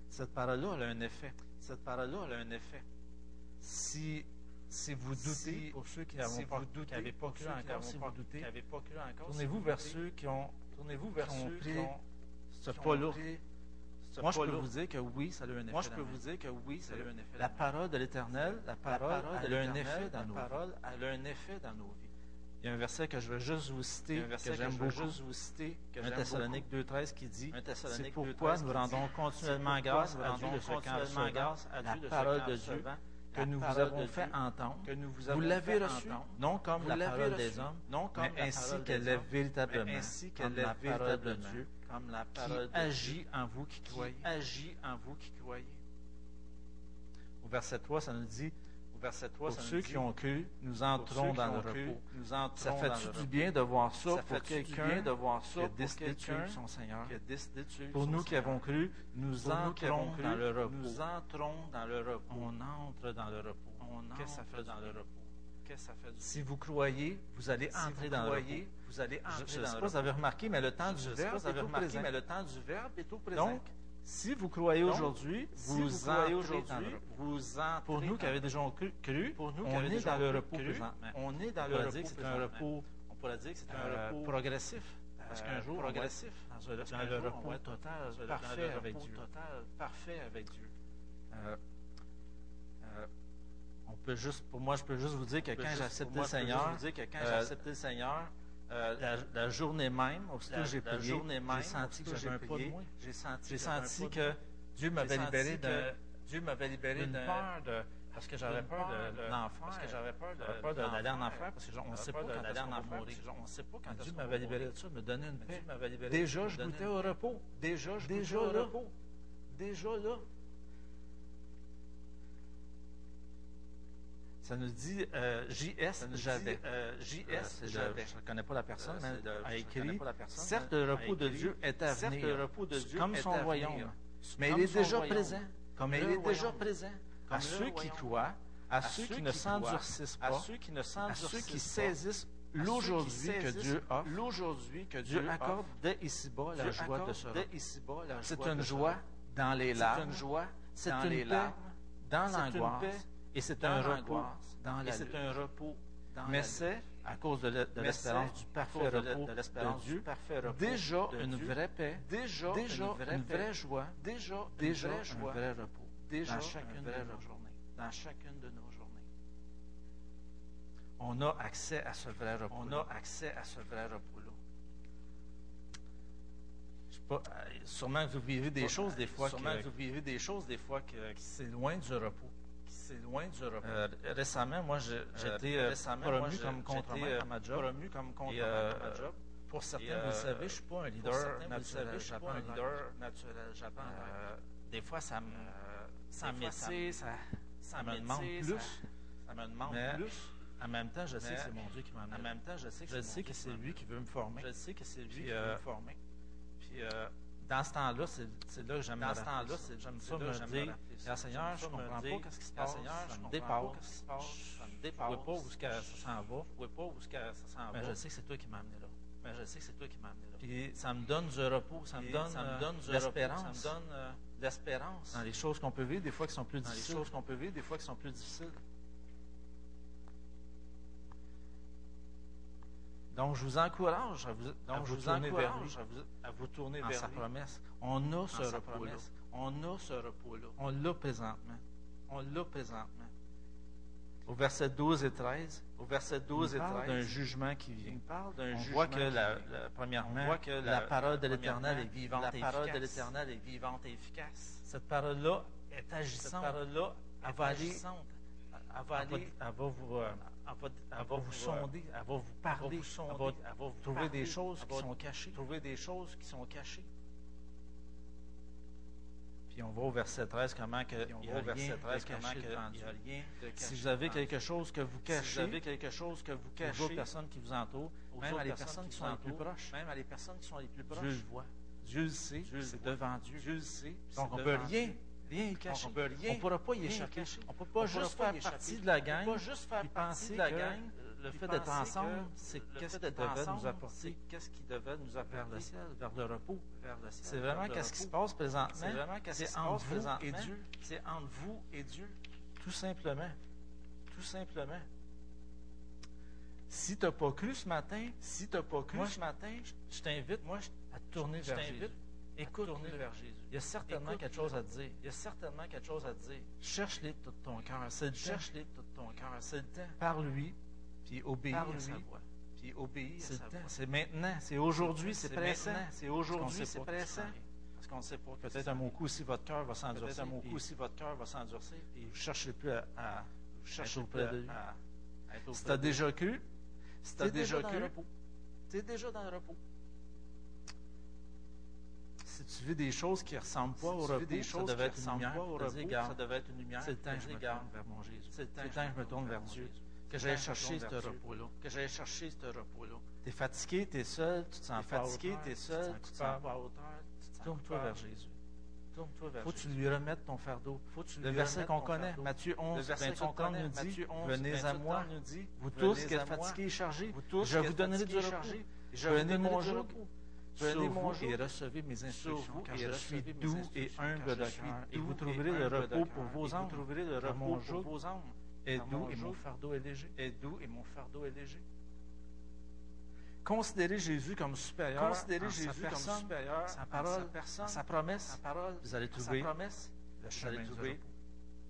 Cette parole-là, elle a un effet. Cette parole-là, elle a un effet. Si vous doutez, si, pour ceux qui n'avaient pas, doutez, cru si vous doutez, tournez-vous vers ceux qui ont, tournez-vous vers ceux qui ont ce pas lourd. Moi, je peux vous dire que oui, ça a un effet. Moi, je peux vous dire que oui, ça a un effet. La parole de l'Éternel, la parole, a un effet dans nos a un effet dans nos vies. Il y a un verset que je veux juste vous citer, que j'aime beaucoup. Juste vous citer, Thessalonique 2.13 qui dit, c'est pourquoi nous rendons continuellement grâce à Dieu de ce la parole de Dieu que nous vous avons fait entendre. Que nous vous l'avez reçue, non comme la parole des hommes, mais ainsi qu'elle est véritablement, Dieu, qui agit en vous qui croyez. Au verset 3, ça nous dit, Verset pour ceux qui ont cru, nous entrons dans le repos. Ça fait-tu du bien de voir ça, ça pour quelqu'un de voir ça, qui a décidé son Seigneur? Pour nous qui avons cru, nous entrons dans le repos. On entre dans le repos. Qu'est-ce que ça fait dans le repos? Si vous croyez, vous allez entrer dans le repos. Vous je, je dans sais pas repos. vous avez remarqué, mais le temps du verbe est au présent. Si vous croyez aujourd'hui, vous, si vous, aujourd'hui, vous Pour nous qui avons déjà cru, on, est dans le repos on est dans le un repos pourrait dire que c'est un euh, repos progressif. Parce qu'un jour, total, parfait avec Dieu. parfait avec Dieu. on peut juste, pour moi, je peux juste vous dire que quand j'acceptais euh, le Seigneur, euh, la, journée même, aussitôt j'ai j'ai senti que. J'ai senti, que Dieu m'avait libéré de Dieu m'avait libéré d'une peur de parce que j'avais peur de parce que j'avais peur d'aller en enfer, parce qu'on on ne sait pas quand Dieu m'avait libéré de ça, me une. Déjà, je goûtais au repos. Déjà, je goûtais au repos. Déjà là, Ça nous dit JS Javet. JS Je ne connais pas la personne, mais de, a écrit Certes, le repos de Dieu est à venir. Certes, le repos de Dieu comme son royaume. Mais il est déjà présent. Comme il est déjà présent. À ceux qui croient, à ceux qui ne s'endurcissent pas, à ceux qui saisissent l'aujourd'hui que Dieu a, l'aujourd'hui que Dieu, accorde dès ici-bas la, joie de ce C'est une joie dans les larmes, c'est une joie dans les larmes, dans l'angoisse, et c'est un, repos. Dans et c'est un repos. Dans mais c'est à cause de l'espérance du parfait repos de, Dieu, déjà une vraie paix, déjà, une, vraie joie, déjà, déjà un vrai repos déjà dans chacune de nos journées. Dans chacune de nos journées. On a accès à ce vrai repos. On a accès à ce vrai repos-là. Pas, euh, sûrement euh, que vous vivez des choses des fois que, vous vivez des choses des fois que, c'est loin du repos c'est loin du repos. Euh, récemment, moi, je- j'étais euh, promu comme j'étais, contremaître euh, à ma job. promu comme contre Et, euh, à ma job. Pour certains, Et, vous le euh, savez, je ne suis pas un leader certains, naturel. je suis pas un leader naturel. Euh, des fois, ça me, ça ça me- ça, ça ça me demande ça- plus. Ça me demande Mais plus. En même temps, je sais que c'est mon Dieu qui m'a En même temps, je sais que Je c'est lui qui veut me former. Je sais que c'est lui qui veut euh, me former. Puis, euh, Dans ce temps-là, c'est là que j'aime Dans ce temps-là, c'est- j'aime ça là me que j'aime me dire. Ah, Seigneur, je me comprends pas qu'est-ce qui se Ah, passe, Seigneur, ça je me dépasse. pas qu'est-ce qui se passe, ça me Je ne vois pas où ce ça s'en va, Je pas où ce que ça s'en mais va. je sais que c'est toi qui m'as amené là. Mais je sais que c'est toi qui m'as amené là. Puis ça me donne du repos, ça me donne, ça euh, me donne du l'espérance Ça me donne euh, l'espérance dans les choses qu'on peut vivre, des fois qui sont plus dans les difficiles. choses qu'on peut vivre, des fois qui sont plus difficiles. Donc, je vous encourage à vous, à Donc, je vous vous tourner vers lui à vous, à vous tourner en vers sa lui. promesse. On a ce repos-là. On a ce repos-là. On l'a présentement. On l'a présentement. Au verset 12 et 13, Au verset 12 il et parle 13, d'un jugement qui il vient. parle d'un jugement voit que, qui la, la- premièrement, On voit que la, parole de l'Éternel est vivante La et parole de efficace. l'Éternel est vivante et efficace. Cette parole-là est Cette agissante. parole-là Elle va aller-. Elle va aller, elle va vous, euh, va, elle va vous sonder, elle va vous parler, va elle va elle va vous trouver parler, des choses qui va sont cachées. trouver des choses qui sont cachées. Puis on voit au verset 13 comment que il y a verset rien 13 de comment caché que devant il y Dieu. a rien de caché Si vous avez quelque chose que vous cachez, si vous avez quelque chose que vous aux cachez, autres personnes qui vous entourent, aux même à les personnes qui sont les plus proches, même à les personnes qui sont les plus proches, Dieu le voit. Dieu le sait, c'est devant Dieu. Dieu le sait. Donc on peut rien, Dieu. Rien on ne pourra pas y échapper. On ne peut pas juste faire partie de la On peut gang pas juste faire partie penser de la gang, le fait d'être ensemble, c'est qu'est-ce qui devait nous apporter qu'est-ce qui devait nous vers apporter le ciel, vers le repos. C'est vraiment qu'est-ce qui se passe présentement. C'est vraiment qu'est-ce qui C'est se entre passe vous et présentement. Dieu, C'est entre vous et Dieu, tout simplement. tout simplement. Si tu n'as pas cru ce matin, Si tu n'as pas cru ce matin, je t'invite moi, à tourner vers Jésus. À Écoute, tourner vers Jésus. il y a certainement Écoute, quelque chose à dire. Il y a certainement quelque chose à dire. Cherche-les de tout ton cœur. C'est le. Cherche-les de tout ton cœur. C'est le temps. Par lui, puis obéis Parle à sa lui, voix. puis obéis à sa voix. C'est maintenant. C'est aujourd'hui. C'est pressant. C'est aujourd'hui, c'est pressant. Parce qu'on ne sait pas. Peut-être un mot coup si votre cœur va s'endurcir. un mot coup si votre cœur va s'endurcir. Puis Vous ne cherchez plus à, à vous cherchez auprès plus de lui. à, à être Si tu as lui. déjà cru, Si t'es t'as déjà cru, tu es déjà dans le repos. Tu vis des choses qui ne ressemblent pas au repos, des ça choses devait qui être une lumière. au repos, ça devait être une lumière. C'est le temps que je me tourne vers mon Jésus. C'est le temps que je me tourne vers Dieu. Que j'aille chercher ce repos-là. Que j'aille chercher ce repos-là. Tu es fatigué, tu es seul, tu te sens pas à fatigué, hauteur, tu es tu te seul, tu te sens pas à hauteur, Tourne-toi vers Jésus. Vers faut que tu lui remettes ton fardeau. Faut tu Le verset qu'on connaît. Matthieu Le 11, verset 28 qu'on 30 connaît, nous dit Matthieu 11, Venez à 28 moi, vous tous Venez qui à êtes fatigués et chargés, je vous donnerai du repos. donnerai mon joug Prenez mon joug et recevez mes instructions, vous car je suis doux et humble de cœur, et vous trouverez le repos pour vos vous âmes. trouverez le Car repos mon pour joug vos âmes. est Car doux mon et mon fardeau est léger. est doux et mon fardeau est léger. Considérez Jésus comme supérieur Considérez Jésus sa comme supérieur sa parole, sa personne, sa promesse. sa parole, Vous allez sa trouver promesse, le chemin du repos.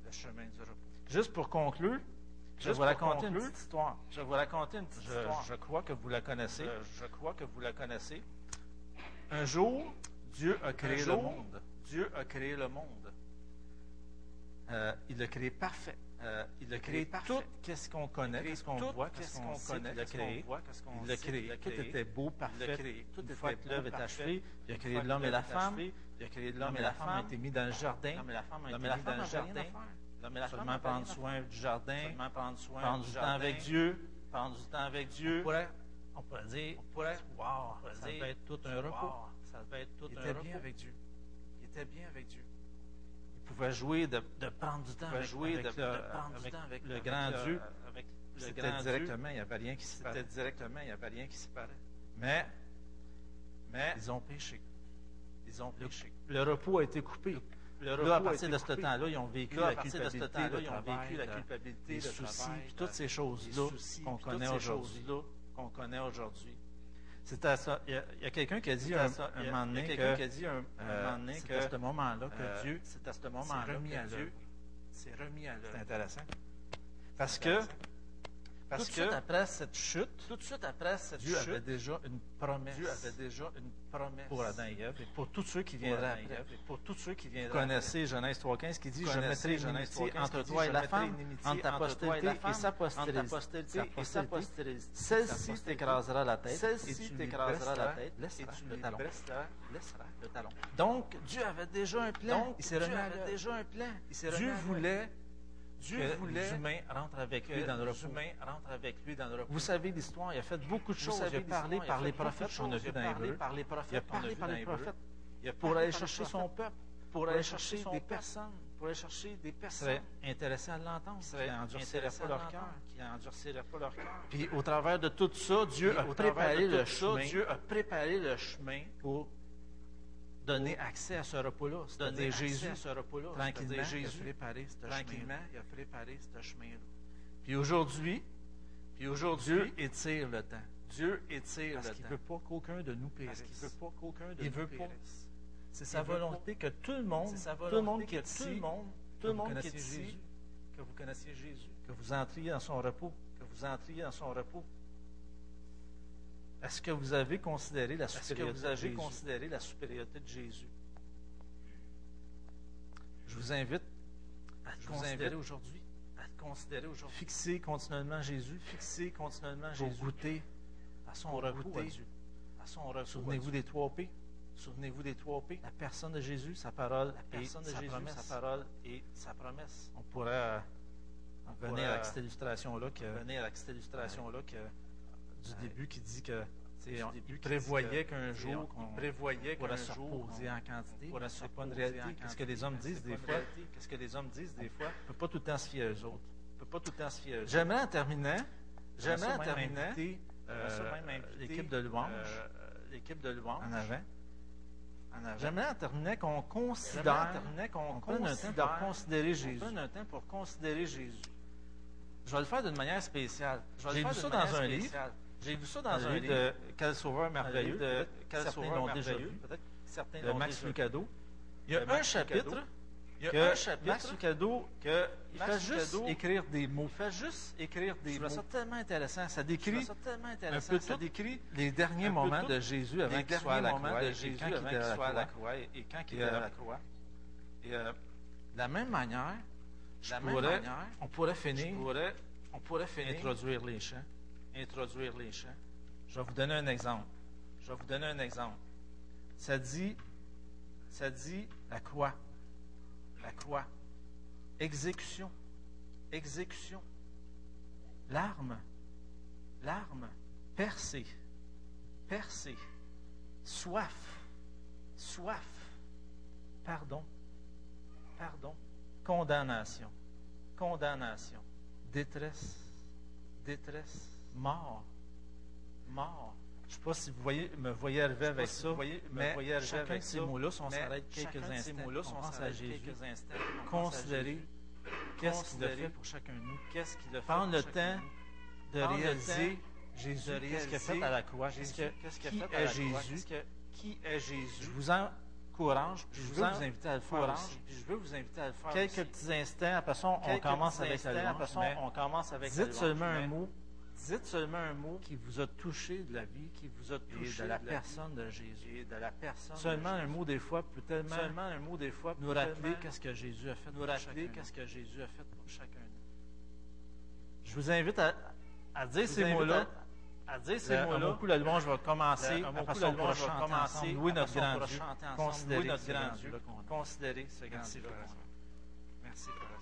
le chemin du repos. Juste pour conclure, je vais vous raconter une petite histoire. Je vais vous raconter une petite Je, histoire. je crois que vous la connaissez. Je, je crois que vous la connaissez. Un jour, Dieu a créé Un le jour, monde. Dieu a créé le monde. Euh, il l'a créé parfait. Euh, il a créé parfait. tout qu'est-ce qu'on connaît, qu'est-ce qu'on voit, qu'est-ce qu'on connaît, qu'il a qu'est-ce qu'on créé. voit, qu'est-ce qu'on Il qu'il créé. a Tout était beau, Il parfait. Tout Une fois que l'œuvre est achevée, il a créé l'homme et la femme. Il a créé L'homme et la femme ont été mis dans le jardin. L'homme et la femme ont été mis dans le jardin. L'homme et la femme prendre soin du jardin, prendre soin prendre du temps avec Dieu. prendre du temps avec Dieu. On pourrait dire, On pourrait, wow, pourrait ça dire, va être tout un wow, repos. ça devait être tout Il un était repos. bien avec Dieu. Il était bien avec Dieu. Il pouvait jouer de, de prendre du temps Il pouvait avec, jouer avec de, le, de prendre du avec temps avec le avec grand le- Dieu. Avec le C'était grand Dieu. directement, il n'y avait rien qui se C'était passait. directement, il n'y avait rien qui se parlait. Mais Mais ils ont péché. ils ont péché. Le repos a été coupé. Le Là, repos à partir de ce temps-là, ils ont vécu la partir de ce culpabilité, temps-là, le ils ont travail, vécu la le- culpabilité, les le soucis, puis toutes ces choses-là qu'on connaît aujourd'hui. Qu'on connaît aujourd'hui. C'est. Il y a, a quelqu'un qui a dit C'est un, ça. un a- moment donné que qui a dit un, un euh, moment donné c'est que à ce moment-là que euh, Dieu c'est à ce s'est moment-là remis que à Dieu s'est remis à C'est l'œuvre. intéressant. Parce C'est que, intéressant. Parce tout de que suite après cette chute, tout de suite après cette Dieu chute, avait déjà une promesse Dieu avait déjà une promesse pour Adam et Ève et pour tous ceux qui viendraient Adam et après. Ève, et pour tous ceux qui Vous viendraient connaissez Genèse 3.15 qui dit Je mettrai une Genèse amitié 3:15 entre toi et la femme, entre ta postérité et sa postérité. et sa. Celle-ci t'écrasera la tête et Celle-ci t'écrasera la tête et tu le talon. le talon. Donc, Dieu avait déjà un plan. Donc, il s'est Dieu remis à déjà un plan. Voulait Dieu que voulait les humains rentrent avec lui dans le repos. humains rentrent avec lui dans le repos. Vous savez l'histoire, il a fait beaucoup de choses. Il a parlé par il les prophètes qu'on a Il dans Hébreux. par les Il prophètes qu'on a parlé par les prophètes Il a pour aller chercher son peuple, pour aller chercher des personnes pour aller chercher des personnes seraient intéressées à l'entendre, qui intéressées pas leur cœur. qui pas leur cœur. Puis au travers de tout ça, Dieu a préparé le chemin Dieu a préparé le chemin pour donner accès à ce repos-là. donner Jésus, accès à ce repos-là. tranquillement, C'est-à-dire il a Jésus, préparé ce chemin. tranquillement, il a préparé ce chemin-là. Puis aujourd'hui, Puis aujourd'hui, Dieu étire le temps. Dieu étire Parce le qu'il temps. ne veut pas qu'aucun de nous Parce périsse. qu'il ne veut pas qu'aucun de Il nous veut pas. périsse. C'est Il sa veut volonté que tout le monde, C'est sa tout le monde volonté qui que est tout ici, le monde, que tout le vous monde qui est connaissiez ici, Jésus, que vous connaissiez Jésus, que vous entriez dans son repos. que vous entriez dans son repos. Est-ce que vous avez considéré la supériorité vous de avez Jésus? considéré la supériorité de Jésus? Je vous invite à Je considérer aujourd'hui, considérer aujourd'hui. fixer continuellement Jésus, Fixer continuellement pour Jésus goûter à son pour repos goûter à Dieu. à son repos. Souvenez-vous des trois P. Souvenez-vous des trois P. La personne de Jésus, sa parole, La personne et de sa Jésus, promesse. sa parole et sa promesse. On pourrait venir à cette illustration-là que, venir à cette illustration-là que du début qui dit que on- il prévoyait qu'un jour on- prévoyait pourrait qu'un se reposer on en quantité. C'est pas une réalité. Qu'est-ce que les hommes disent des fois? Qu'est-ce que les hommes disent des fois? On ne peut pas tout le temps se fier à eux autres. On peut pas tout le temps se fier à eux. J'aimerais en terminant, J'aimerais en terminant, euh, l'équipe de louange euh, l'équipe de louange en avant. J'aimerais en terminant qu'on considère, qu'on on prenne un temps considère- pour considérer on Jésus. prenne un temps pour considérer Jésus. Je vais le faire d'une manière spéciale. Je vais le J'ai d'une ça dans un livre. J'ai vu ça Dans un livre de Quel sauveur merveilleux. de Quel Certains sauveur l'ont déjà merveilleux. vu. Peut-être certains De l'ont Max déjà vu. Lucado. Il y a un Max chapitre. Il y a un Max chapitre Lucado que il Max fait juste écrire des mots. fait juste écrire Je des mots. ça tellement intéressant. Ça Je décrit trouve ça tellement intéressant. peu ça décrit les derniers un moments de Jésus avant qu'il soit à la croix de Jésus il avant qu'il à la soit à la croix. et, quand il Et, était euh, à la croix. Et euh, De la même manière, je on pourrait je finir on pourrait finir introduire les chants. Introduire les chants. Je vais vous donner un exemple. Je vais vous donner un exemple. Ça dit Ça dit la croix, la croix, exécution, exécution, l'arme, l'arme, percée, percée, soif, soif, pardon, pardon, condamnation, condamnation, détresse, détresse, mort. mort. Je ne sais pas si vous voyez, me voyez arriver avec si ça, vous voyez- me mais chacun avec de ces mots-là, si on s'arrête quelques instants, on pense à Jésus, considérer qu'est-ce qu'il a fait pour chacun de nous. qu'est-ce qu'il a fait Prendre le temps de réaliser Jésus, qu'est-ce qu'il a fait à la croix, qu'est-ce que- qu'est-ce qu'il a qui fait à Jésus. qui est Je Jésus. vous encourage, puis je veux vous inviter à le faire je veux vous inviter à le faire Quelques petits instants, après ça, on commence avec la on commence avec dites seulement un mot Dites seulement un mot qui vous a touché de la vie, qui vous a touché de la vie personne de Jésus. et de la personne. Seulement de un mot, des fois, peut tellement Seulement un mot des fois. nous rappeler qu'est-ce que Jésus a fait nous pour rappeler chacun. qu'est-ce que Jésus a fait pour chacun. de nous. Je vous invite à, à dire ces mots-là. à, à dire ces Le- mots-là. bon coup, la louange va commencer. Le- un bon Après coup, ça, la on pourra louange va commencer. Louer notre grand Dieu. Considérer notre ce grand Dieu. Considérer ce grand Merci, Dieu. Merci, frère.